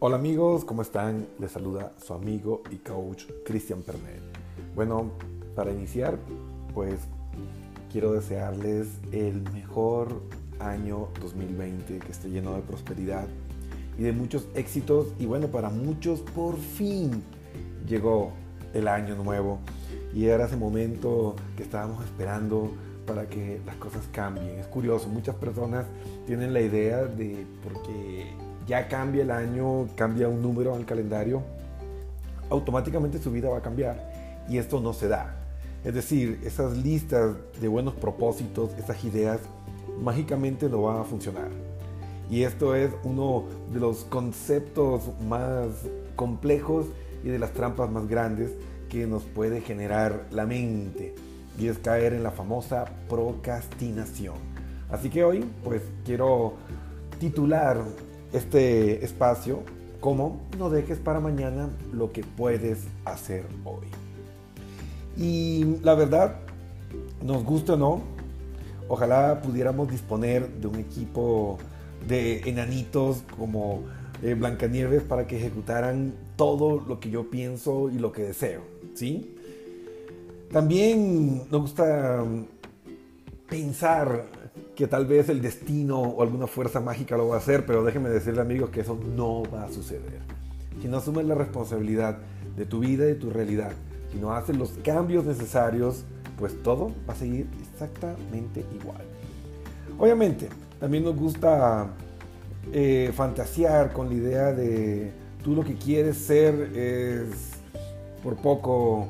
Hola amigos, ¿cómo están? Les saluda su amigo y coach Cristian Pernet. Bueno, para iniciar, pues quiero desearles el mejor año 2020, que esté lleno de prosperidad y de muchos éxitos. Y bueno, para muchos por fin llegó el año nuevo y era ese momento que estábamos esperando para que las cosas cambien. Es curioso, muchas personas tienen la idea de porque ya cambia el año, cambia un número al calendario, automáticamente su vida va a cambiar. Y esto no se da. Es decir, esas listas de buenos propósitos, esas ideas, mágicamente no van a funcionar. Y esto es uno de los conceptos más complejos y de las trampas más grandes que nos puede generar la mente. Y es caer en la famosa procrastinación. Así que hoy pues quiero titular este espacio como no dejes para mañana lo que puedes hacer hoy. Y la verdad, nos gusta o no, ojalá pudiéramos disponer de un equipo de enanitos como eh, Blancanieves para que ejecutaran todo lo que yo pienso y lo que deseo, ¿sí? También nos gusta pensar que tal vez el destino o alguna fuerza mágica lo va a hacer, pero déjenme decirle amigos que eso no va a suceder. Si no asumes la responsabilidad de tu vida y de tu realidad, si no haces los cambios necesarios, pues todo va a seguir exactamente igual. Obviamente, también nos gusta eh, fantasear con la idea de tú lo que quieres ser es por poco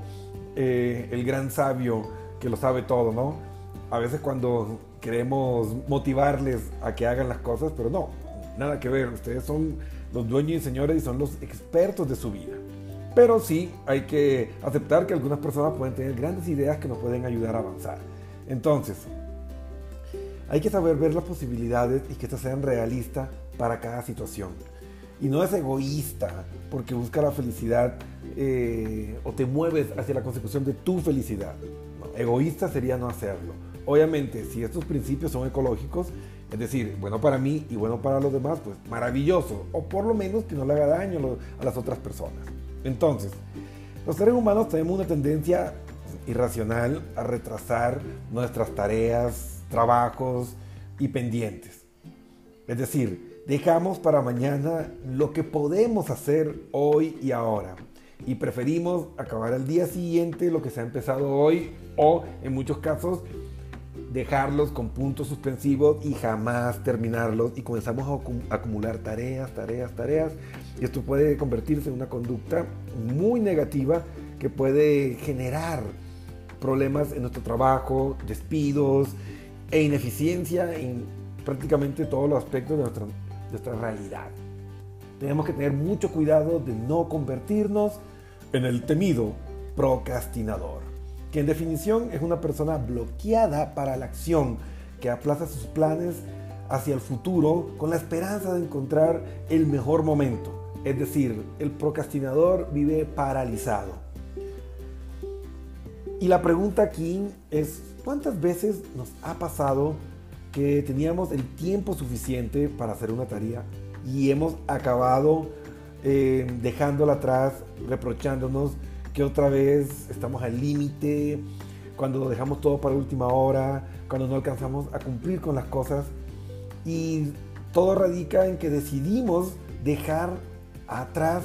eh, el gran sabio que lo sabe todo, ¿no? A veces cuando queremos motivarles a que hagan las cosas, pero no, nada que ver. Ustedes son los dueños y señores y son los expertos de su vida. Pero sí hay que aceptar que algunas personas pueden tener grandes ideas que nos pueden ayudar a avanzar. Entonces, hay que saber ver las posibilidades y que estas sean realistas para cada situación. Y no es egoísta porque busca la felicidad eh, o te mueves hacia la consecución de tu felicidad. egoísta sería no hacerlo. Obviamente, si estos principios son ecológicos, es decir, bueno para mí y bueno para los demás, pues maravilloso. O por lo menos que no le haga daño a las otras personas. Entonces, los seres humanos tenemos una tendencia irracional a retrasar nuestras tareas, trabajos y pendientes. Es decir, dejamos para mañana lo que podemos hacer hoy y ahora. Y preferimos acabar al día siguiente lo que se ha empezado hoy o en muchos casos dejarlos con puntos suspensivos y jamás terminarlos. Y comenzamos a acumular tareas, tareas, tareas. Y esto puede convertirse en una conducta muy negativa que puede generar problemas en nuestro trabajo, despidos e ineficiencia en prácticamente todos los aspectos de nuestra, de nuestra realidad. Tenemos que tener mucho cuidado de no convertirnos en el temido procrastinador que en definición es una persona bloqueada para la acción, que aplaza sus planes hacia el futuro con la esperanza de encontrar el mejor momento. Es decir, el procrastinador vive paralizado. Y la pregunta aquí es, ¿cuántas veces nos ha pasado que teníamos el tiempo suficiente para hacer una tarea y hemos acabado eh, dejándola atrás, reprochándonos que otra vez estamos al límite, cuando dejamos todo para última hora, cuando no alcanzamos a cumplir con las cosas. Y todo radica en que decidimos dejar atrás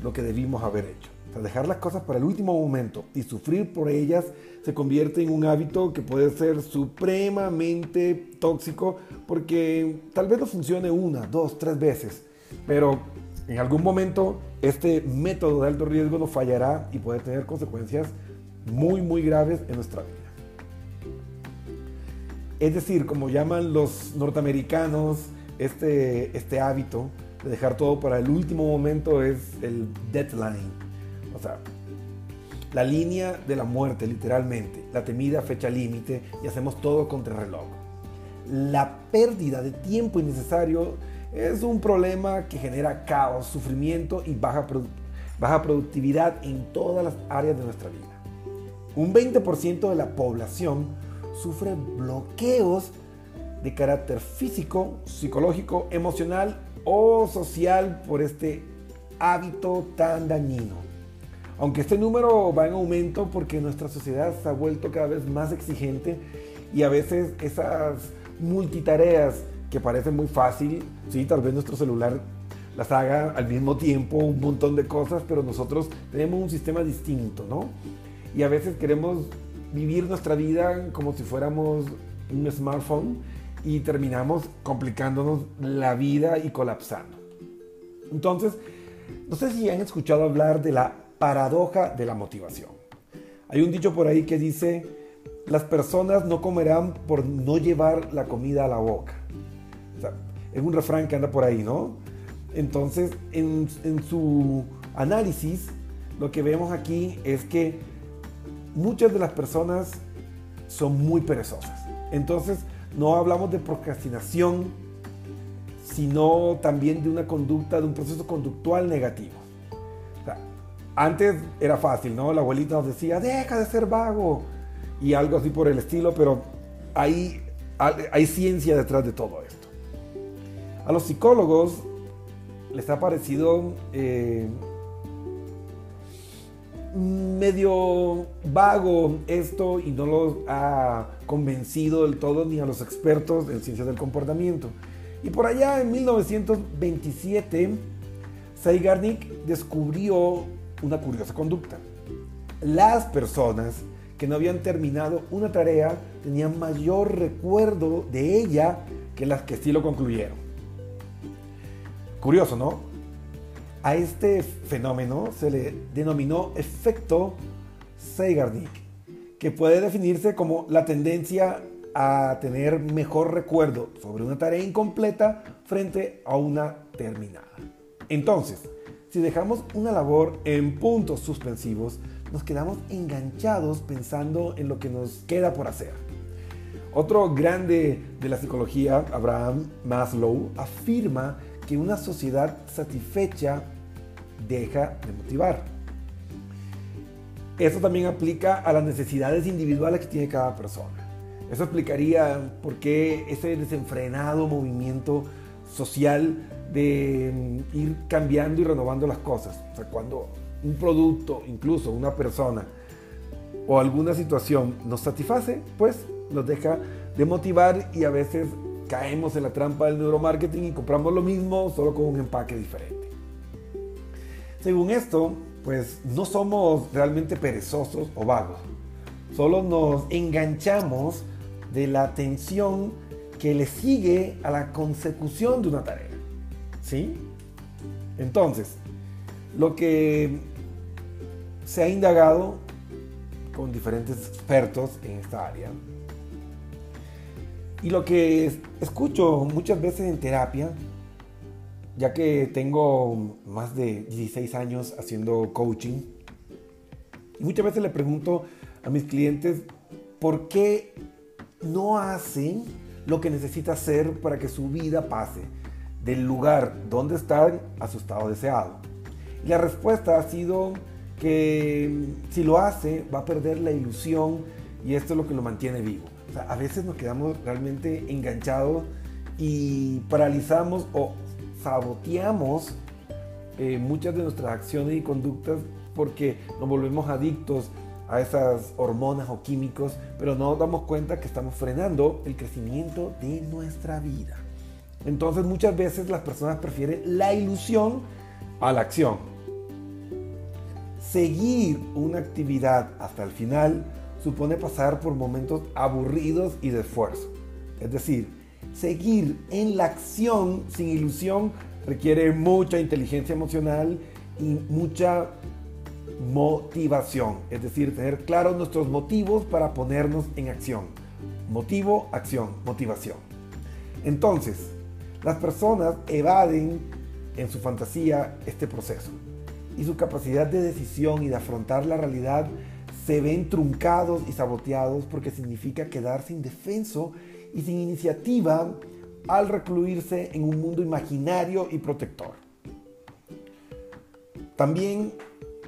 lo que debimos haber hecho. O dejar las cosas para el último momento y sufrir por ellas se convierte en un hábito que puede ser supremamente tóxico porque tal vez no funcione una, dos, tres veces, pero en algún momento este método de alto riesgo nos fallará y puede tener consecuencias muy, muy graves en nuestra vida. Es decir, como llaman los norteamericanos, este, este hábito de dejar todo para el último momento es el deadline. O sea, la línea de la muerte, literalmente, la temida fecha límite y hacemos todo contra el reloj. La pérdida de tiempo innecesario es un problema que genera caos, sufrimiento y baja, baja productividad en todas las áreas de nuestra vida. Un 20% de la población sufre bloqueos de carácter físico, psicológico, emocional o social por este hábito tan dañino. Aunque este número va en aumento porque nuestra sociedad se ha vuelto cada vez más exigente y a veces esas multitareas que parecen muy fácil, sí, tal vez nuestro celular las haga al mismo tiempo un montón de cosas, pero nosotros tenemos un sistema distinto, ¿no? Y a veces queremos vivir nuestra vida como si fuéramos un smartphone y terminamos complicándonos la vida y colapsando. Entonces, no sé si han escuchado hablar de la paradoja de la motivación. Hay un dicho por ahí que dice, las personas no comerán por no llevar la comida a la boca. Es un refrán que anda por ahí, ¿no? Entonces, en, su análisis, lo que vemos aquí es que muchas de las personas son muy perezosas. Entonces, no hablamos de procrastinación, sino también de una conducta, de un proceso conductual negativo. antes era fácil, ¿no? La abuelita nos decía, deja de ser vago, y algo así por el estilo, pero hay, hay ciencia detrás de todo esto. A los psicólogos les ha parecido eh, medio vago esto y no los ha convencido del todo ni a los expertos en ciencias del comportamiento. Y por allá en 1927, Zeigarnik descubrió una curiosa conducta. Las personas que no habían terminado una tarea tenían mayor recuerdo de ella que las que sí lo concluyeron. Curioso, ¿no? A este fenómeno se le denominó efecto Zeigarnik, que puede definirse como la tendencia a tener mejor recuerdo sobre una tarea incompleta frente a una terminada. Entonces, si dejamos una labor en puntos suspensivos, nos quedamos enganchados pensando en lo que nos queda por hacer. Otro grande de la psicología, Abraham Maslow, afirma que una sociedad satisfecha deja de motivar. Eso también aplica a las necesidades individuales que tiene cada persona. Eso explicaría por qué ese desenfrenado movimiento social de mm, ir cambiando y renovando las cosas. O sea, cuando un producto, incluso una persona o alguna situación nos satisface, pues nos deja de motivar y a veces caemos en la trampa del neuromarketing y compramos lo mismo solo con un empaque diferente. Según esto, pues no somos realmente perezosos o vagos, solo nos enganchamos de la atención que le sigue a la consecución de una tarea. ¿Sí? Entonces, lo que se ha indagado con diferentes expertos en esta área y lo que escucho muchas veces en terapia, ya que tengo más de 16 años haciendo coaching, y muchas veces le pregunto a mis clientes por qué no hacen lo que necesita hacer para que su vida pase del lugar donde están a su estado deseado. Y la respuesta ha sido que si lo hace va a perder la ilusión y esto es lo que lo mantiene vivo a veces nos quedamos realmente enganchados y paralizamos o saboteamos eh, muchas de nuestras acciones y conductas porque nos volvemos adictos a esas hormonas o químicos, pero no nos damos cuenta que estamos frenando el crecimiento de nuestra vida. Entonces muchas veces las personas prefieren la ilusión a la acción. Seguir una actividad hasta el final supone pasar por momentos aburridos y de esfuerzo. Es decir, seguir en la acción sin ilusión requiere mucha inteligencia emocional y mucha motivación. Es decir, tener claros nuestros motivos para ponernos en acción. Motivo, acción, motivación. Entonces, las personas evaden en su fantasía este proceso y su capacidad de decisión y de afrontar la realidad se ven truncados y saboteados porque significa quedarse indefenso y sin iniciativa al recluirse en un mundo imaginario y protector. También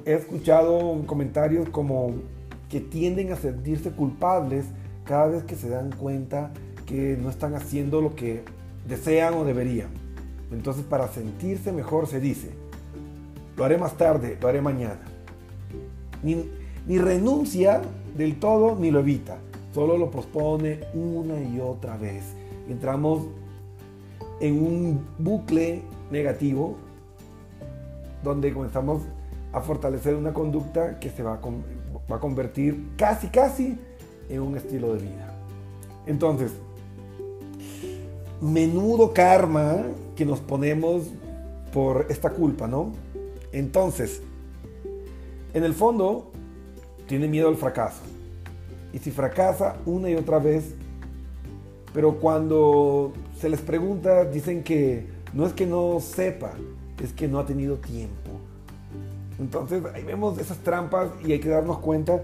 he escuchado comentarios como que tienden a sentirse culpables cada vez que se dan cuenta que no están haciendo lo que desean o deberían. Entonces para sentirse mejor se dice, lo haré más tarde, lo haré mañana. Ni renuncia del todo ni lo evita, solo lo pospone una y otra vez. Entramos en un bucle negativo donde comenzamos a fortalecer una conducta que se va a, va a convertir casi, casi en un estilo de vida. Entonces, menudo karma que nos ponemos por esta culpa, ¿no? Entonces, en el fondo, tiene miedo al fracaso. Y si fracasa una y otra vez, pero cuando se les pregunta, dicen que no es que no sepa, es que no ha tenido tiempo. Entonces ahí vemos esas trampas y hay que darnos cuenta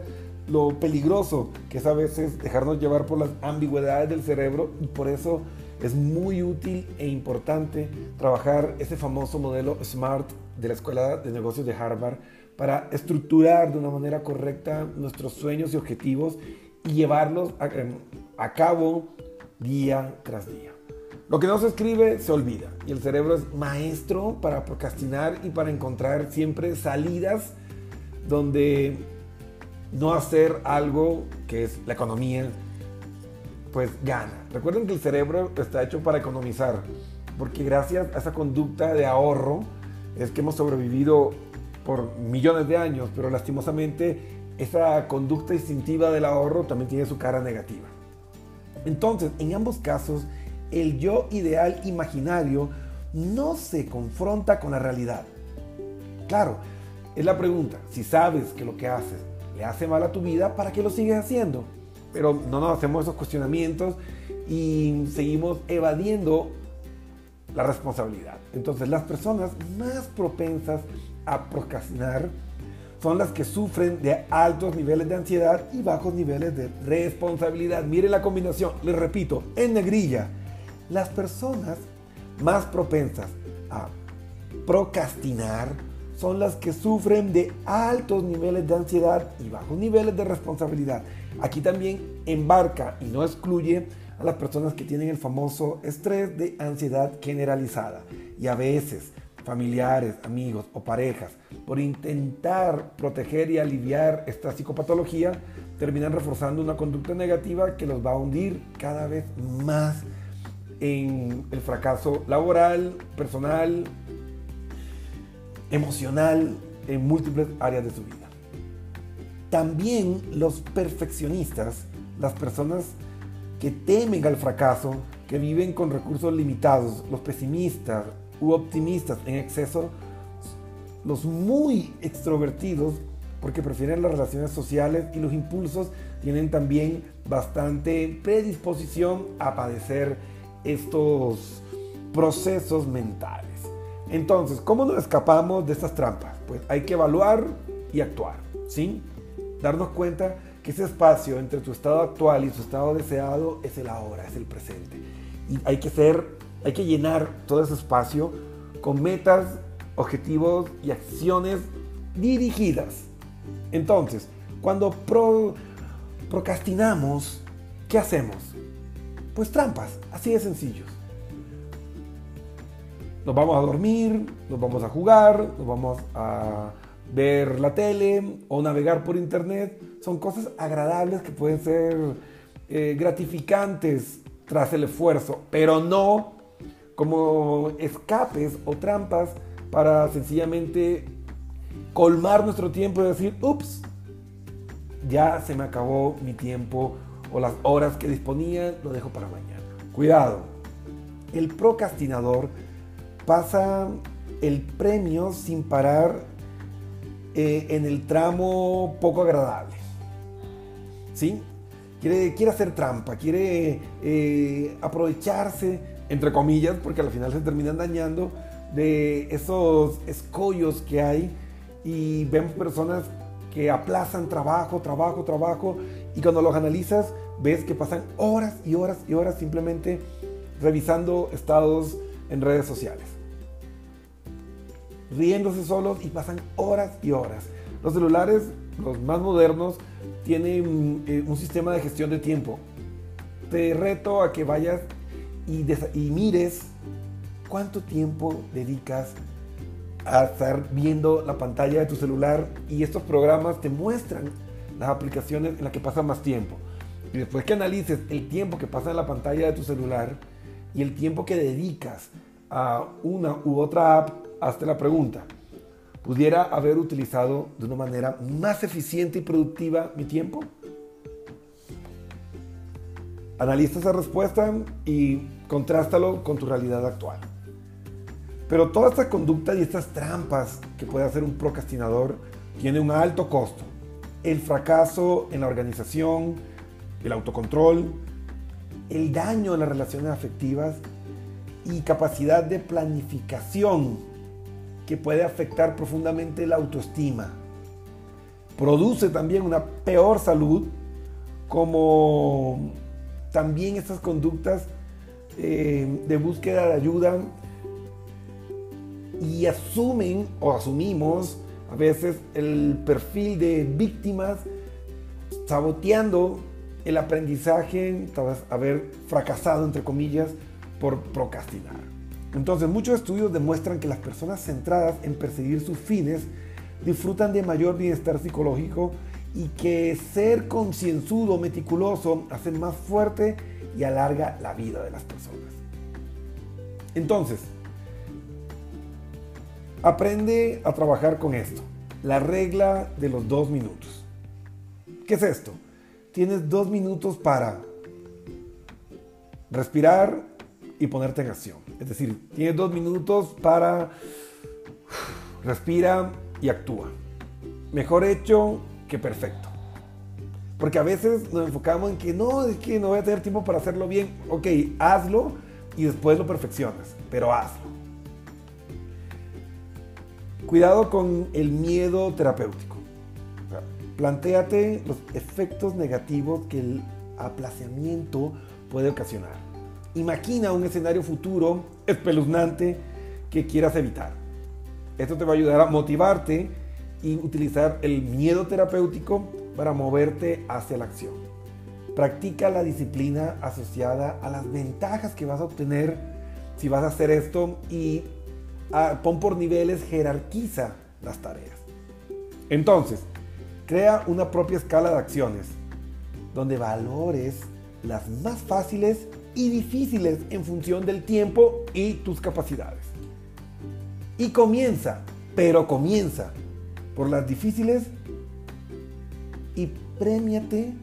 lo peligroso que es a veces dejarnos llevar por las ambigüedades del cerebro y por eso es muy útil e importante trabajar ese famoso modelo SMART de la Escuela de Negocios de Harvard para estructurar de una manera correcta nuestros sueños y objetivos y llevarlos a, em, a cabo día tras día. Lo que no se escribe se olvida y el cerebro es maestro para procrastinar y para encontrar siempre salidas donde no hacer algo que es la economía, pues gana. Recuerden que el cerebro está hecho para economizar, porque gracias a esa conducta de ahorro es que hemos sobrevivido por millones de años, pero lastimosamente esa conducta instintiva del ahorro también tiene su cara negativa. Entonces, en ambos casos, el yo ideal imaginario no se confronta con la realidad. Claro, es la pregunta, si sabes que lo que haces le hace mal a tu vida, ¿para qué lo sigues haciendo? Pero no nos hacemos esos cuestionamientos y seguimos evadiendo la responsabilidad. Entonces las personas más propensas a procrastinar son las que sufren de altos niveles de ansiedad y bajos niveles de responsabilidad. Miren la combinación, les repito, en negrilla, las personas más propensas a procrastinar son las que sufren de altos niveles de ansiedad y bajos niveles de responsabilidad. Aquí también embarca y no excluye a las personas que tienen el famoso estrés de ansiedad generalizada. Y a veces familiares, amigos o parejas, por intentar proteger y aliviar esta psicopatología, terminan reforzando una conducta negativa que los va a hundir cada vez más en el fracaso laboral, personal, emocional, en múltiples áreas de su vida. También los perfeccionistas, las personas que temen al fracaso, que viven con recursos limitados, los pesimistas u optimistas en exceso, los muy extrovertidos, porque prefieren las relaciones sociales y los impulsos, tienen también bastante predisposición a padecer estos procesos mentales. Entonces, ¿cómo nos escapamos de estas trampas? Pues hay que evaluar y actuar, ¿sí? Darnos cuenta que ese espacio entre tu estado actual y tu estado deseado es el ahora, es el presente. Y hay que ser, hay que llenar todo ese espacio con metas, objetivos y acciones dirigidas. Entonces, cuando procrastinamos, ¿qué hacemos? Pues trampas, así de sencillos. Nos vamos a dormir, nos vamos a jugar, nos vamos a ver la tele o navegar por internet. Son cosas agradables que pueden ser eh, gratificantes tras el esfuerzo, pero no como escapes o trampas para sencillamente colmar nuestro tiempo y decir, ups, ya se me acabó mi tiempo o las horas que disponía, lo dejo para mañana. Cuidado, el procrastinador pasa el premio sin parar eh, en el tramo poco agradable. ¿Sí? Quiere, quiere hacer trampa, quiere eh, aprovecharse, entre comillas, porque al final se terminan dañando de esos escollos que hay y vemos personas que aplazan trabajo, trabajo, trabajo y cuando los analizas ves que pasan horas y horas y horas simplemente revisando estados en redes sociales. Riéndose solos y pasan horas y horas. Los celulares, los más modernos, tienen eh, un sistema de gestión de tiempo. Te reto a que vayas y, mires ¿cuánto tiempo dedicas a estar viendo la pantalla de tu celular y estos programas te muestran las aplicaciones en las que pasas más tiempo? Y después que analices el tiempo que pasa en la pantalla de tu celular y el tiempo que dedicas a una u otra app, hazte la pregunta. ¿Pudiera haber utilizado de una manera más eficiente y productiva mi tiempo? Analiza esa respuesta y contrástalo con tu realidad actual. Pero toda esta conducta y estas trampas que puede hacer un procrastinador tiene un alto costo. El fracaso en la organización, el autocontrol, el daño en las relaciones afectivas y capacidad de planificación que puede afectar profundamente la autoestima. Produce también una peor salud como también estas conductas eh, de búsqueda de ayuda y asumen o asumimos a veces el perfil de víctimas saboteando el aprendizaje tras haber fracasado, entre comillas, por procrastinar. Entonces, muchos estudios demuestran que las personas centradas en perseguir sus fines disfrutan de mayor bienestar psicológico y que ser concienzudo, meticuloso, hace más fuerte y alarga la vida de las personas. Entonces, aprende a trabajar con esto. La regla de los dos minutos. ¿Qué es esto? Tienes dos minutos para respirar y ponerte en acción. Es decir, tienes dos minutos para respira y actúa. Mejor hecho que perfecto. Porque a veces nos enfocamos en que no, es que no voy a tener tiempo para hacerlo bien. Ok, hazlo y después lo perfeccionas, pero hazlo. Cuidado con el miedo terapéutico. plantéate los efectos negativos que el aplazamiento puede ocasionar. Imagina un escenario futuro espeluznante que quieras evitar. Esto te va a ayudar a motivarte y utilizar el miedo terapéutico para moverte hacia la acción. Practica la disciplina asociada a las ventajas que vas a obtener si vas a hacer esto y ah, pon por niveles, jerarquiza las tareas. Entonces, crea una propia escala de acciones donde valores las más fáciles y difíciles en función del tiempo y tus capacidades. Y comienza, pero comienza por las difíciles y premiate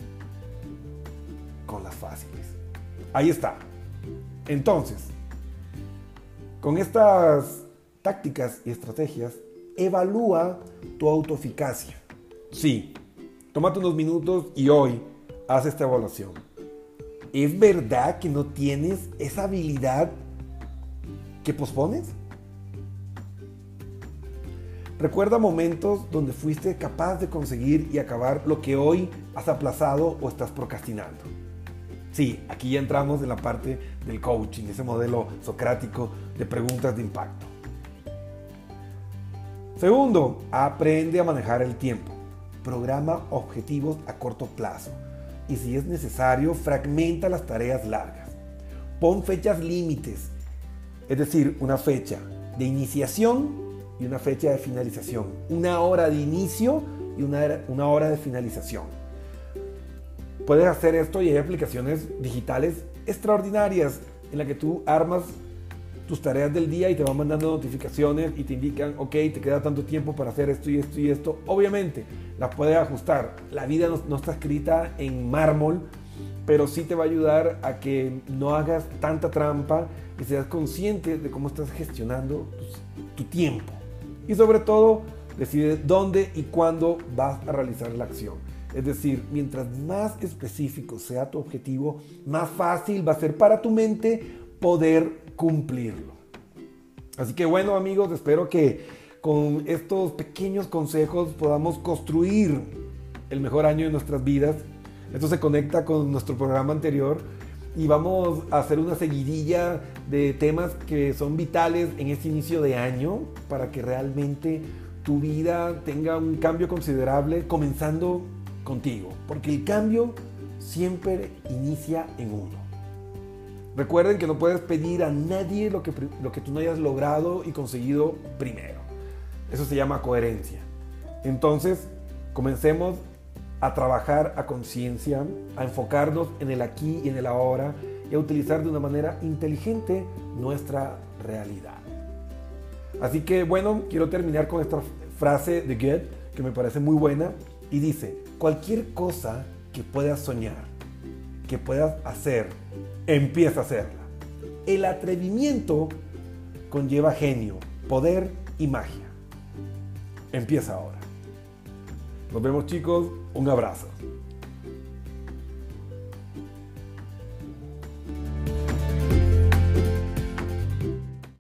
con las fáciles. Ahí está. Entonces, con estas tácticas y estrategias, evalúa tu autoeficacia. Sí, tómate unos minutos y hoy haz esta evaluación. ¿Es verdad que no tienes esa habilidad que pospones? Recuerda momentos donde fuiste capaz de conseguir y acabar lo que hoy has aplazado o estás procrastinando. Sí, aquí ya entramos en la parte del coaching, ese modelo socrático de preguntas de impacto. Segundo, aprende a manejar el tiempo. Programa objetivos a corto plazo y si es necesario, fragmenta las tareas largas. Pon fechas límites, es decir, una fecha de iniciación y una fecha de finalización. Una hora de inicio y una, una hora de finalización. Puedes hacer esto y hay aplicaciones digitales extraordinarias en las que tú armas tus tareas del día y te van mandando notificaciones y te indican, ok, te queda tanto tiempo para hacer esto y esto y esto. Obviamente, las puedes ajustar. La vida no, no, está escrita en mármol, pero sí te va a ayudar a que no hagas tanta trampa y seas consciente de cómo estás gestionando tu tiempo y sobre todo decide dónde y cuándo vas a realizar la acción. Es decir, mientras más específico sea tu objetivo, más fácil va a ser para tu mente poder cumplirlo. Así que bueno amigos, espero que con estos pequeños consejos podamos construir el mejor año de nuestras vidas. Esto se conecta con nuestro programa anterior y vamos a hacer una seguidilla de temas que son vitales en este inicio de año para que realmente tu vida tenga un cambio considerable comenzando contigo, porque el cambio siempre inicia en uno. Recuerden que no puedes pedir a nadie lo que, lo que tú no hayas logrado y conseguido primero. Eso se llama coherencia. Entonces, comencemos a trabajar a conciencia, a enfocarnos en el aquí y en el ahora y a utilizar de una manera inteligente nuestra realidad. Así que bueno, quiero terminar con esta frase de Goethe que me parece muy buena y dice, cualquier cosa que puedas soñar, que puedas hacer, empieza a hacerla. El atrevimiento conlleva genio, poder y magia. Empieza ahora. Nos vemos chicos, un abrazo.